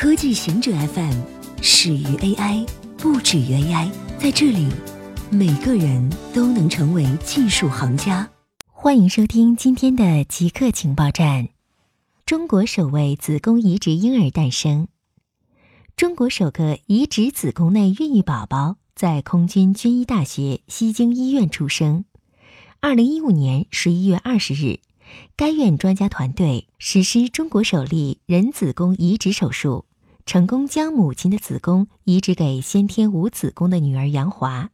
科技行者 FM 始于 AI，不止于 AI。在这里，每个人都能成为技术行家。欢迎收听今天的极客情报站。中国首位子宫移植婴儿诞生。中国首个移植子宫内孕育宝宝在空军军医大学西京医院出生。二零一五年十一月二十日。该院专家团队实施中国首例人子宫移植手术，成功将母亲的子宫移植给先天无子宫的女儿杨华。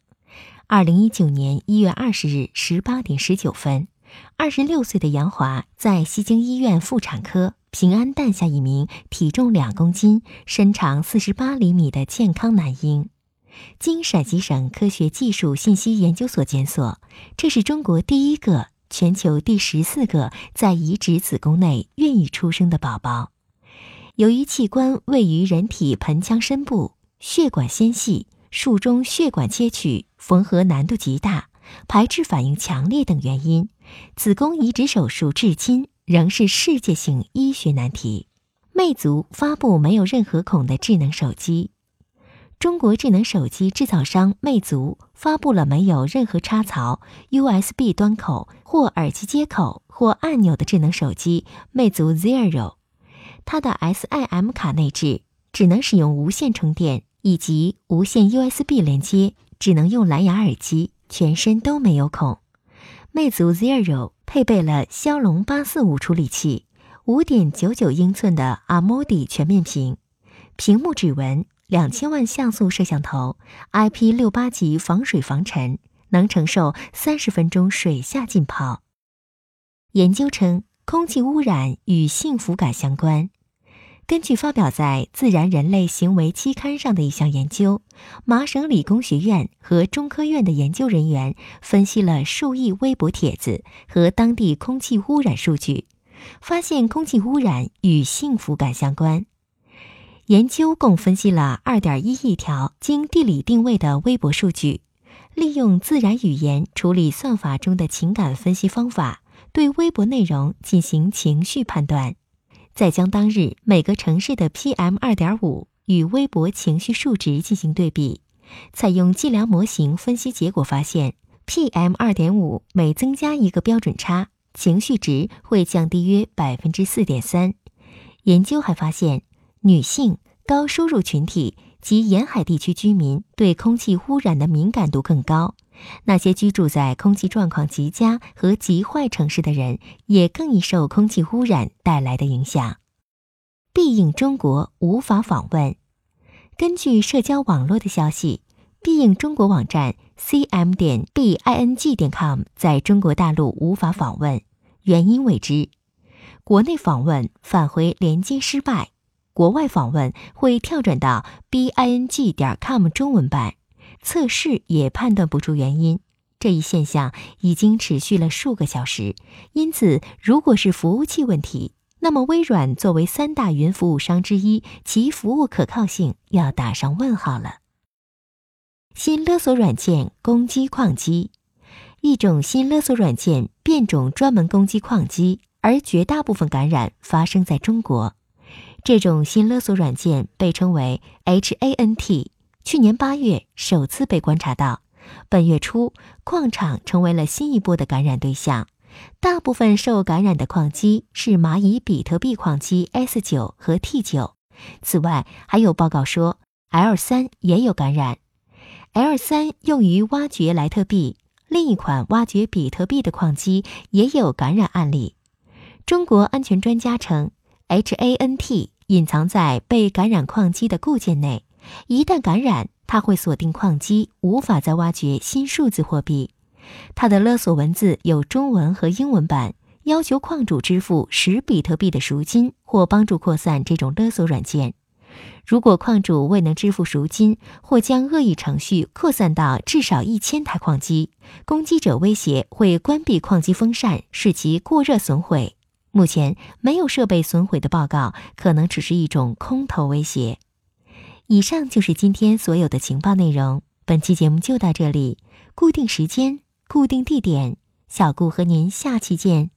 二零一九年一月二十日十八点十九分，二十六岁的杨华在西京医院妇产科平安诞下一名体重两公斤、身长四十八厘米的健康男婴。经陕西省科学技术信息研究所检索，这是中国第一个。全球第十四个在移植子宫内孕育出生的宝宝，由于器官位于人体盆腔深部，血管纤细，术中血管切取缝合难度极大，排斥反应强烈等原因，子宫移植手术至今仍是世界性医学难题。魅族发布没有任何孔的智能手机。中国智能手机制造商魅族发布了没有任何插槽、USB 端口或耳机接口或按钮的智能手机魅族 Zero。它的 SIM 卡内置只能使用无线充电以及无线 USB 连接，只能用蓝牙耳机，全身都没有孔。魅族 Zero 配备了骁龙八四五处理器，五点九九英寸的 AMOLED 全面屏，屏幕指纹。两千万像素摄像头，IP 六八级防水防尘，能承受三十分钟水下浸泡。研究称，空气污染与幸福感相关。根据发表在《自然人类行为》期刊上的一项研究，麻省理工学院和中科院的研究人员分析了数亿微博帖子和当地空气污染数据，发现空气污染与幸福感相关。研究共分析了2.1亿条经地理定位的微博数据，利用自然语言处理算法中的情感分析方法，对微博内容进行情绪判断。再将当日每个城市的 PM 二点五与微博情绪数值进行对比，采用计量模型分析结果发现，PM 二点五每增加一个标准差，情绪值会降低约百分之四点三。研究还发现。女性、高收入群体及沿海地区居民对空气污染的敏感度更高。那些居住在空气状况极佳和极坏城市的人，也更易受空气污染带来的影响。必应中国无法访问。根据社交网络的消息，必应中国网站 cm 点 bing 点 com 在中国大陆无法访问，原因未知。国内访问返回连接失败。国外访问会跳转到 b i n g 点 com 中文版，测试也判断不出原因。这一现象已经持续了数个小时，因此，如果是服务器问题，那么微软作为三大云服务商之一，其服务可靠性要打上问号了。新勒索软件攻击矿机，一种新勒索软件变种，专门攻击矿机，而绝大部分感染发生在中国。这种新勒索软件被称为 HANT，去年八月首次被观察到。本月初，矿场成为了新一波的感染对象。大部分受感染的矿机是蚂蚁比特币矿机 S9 和 T9。此外，还有报告说 L3 也有感染。L3 用于挖掘莱特币，另一款挖掘比特币的矿机也有感染案例。中国安全专家称，HANT。隐藏在被感染矿机的固件内，一旦感染，它会锁定矿机，无法再挖掘新数字货币。它的勒索文字有中文和英文版，要求矿主支付十比特币的赎金或帮助扩散这种勒索软件。如果矿主未能支付赎金，或将恶意程序扩散到至少一千台矿机，攻击者威胁会关闭矿机风扇，使其过热损毁。目前没有设备损毁的报告，可能只是一种空头威胁。以上就是今天所有的情报内容。本期节目就到这里，固定时间，固定地点，小顾和您下期见。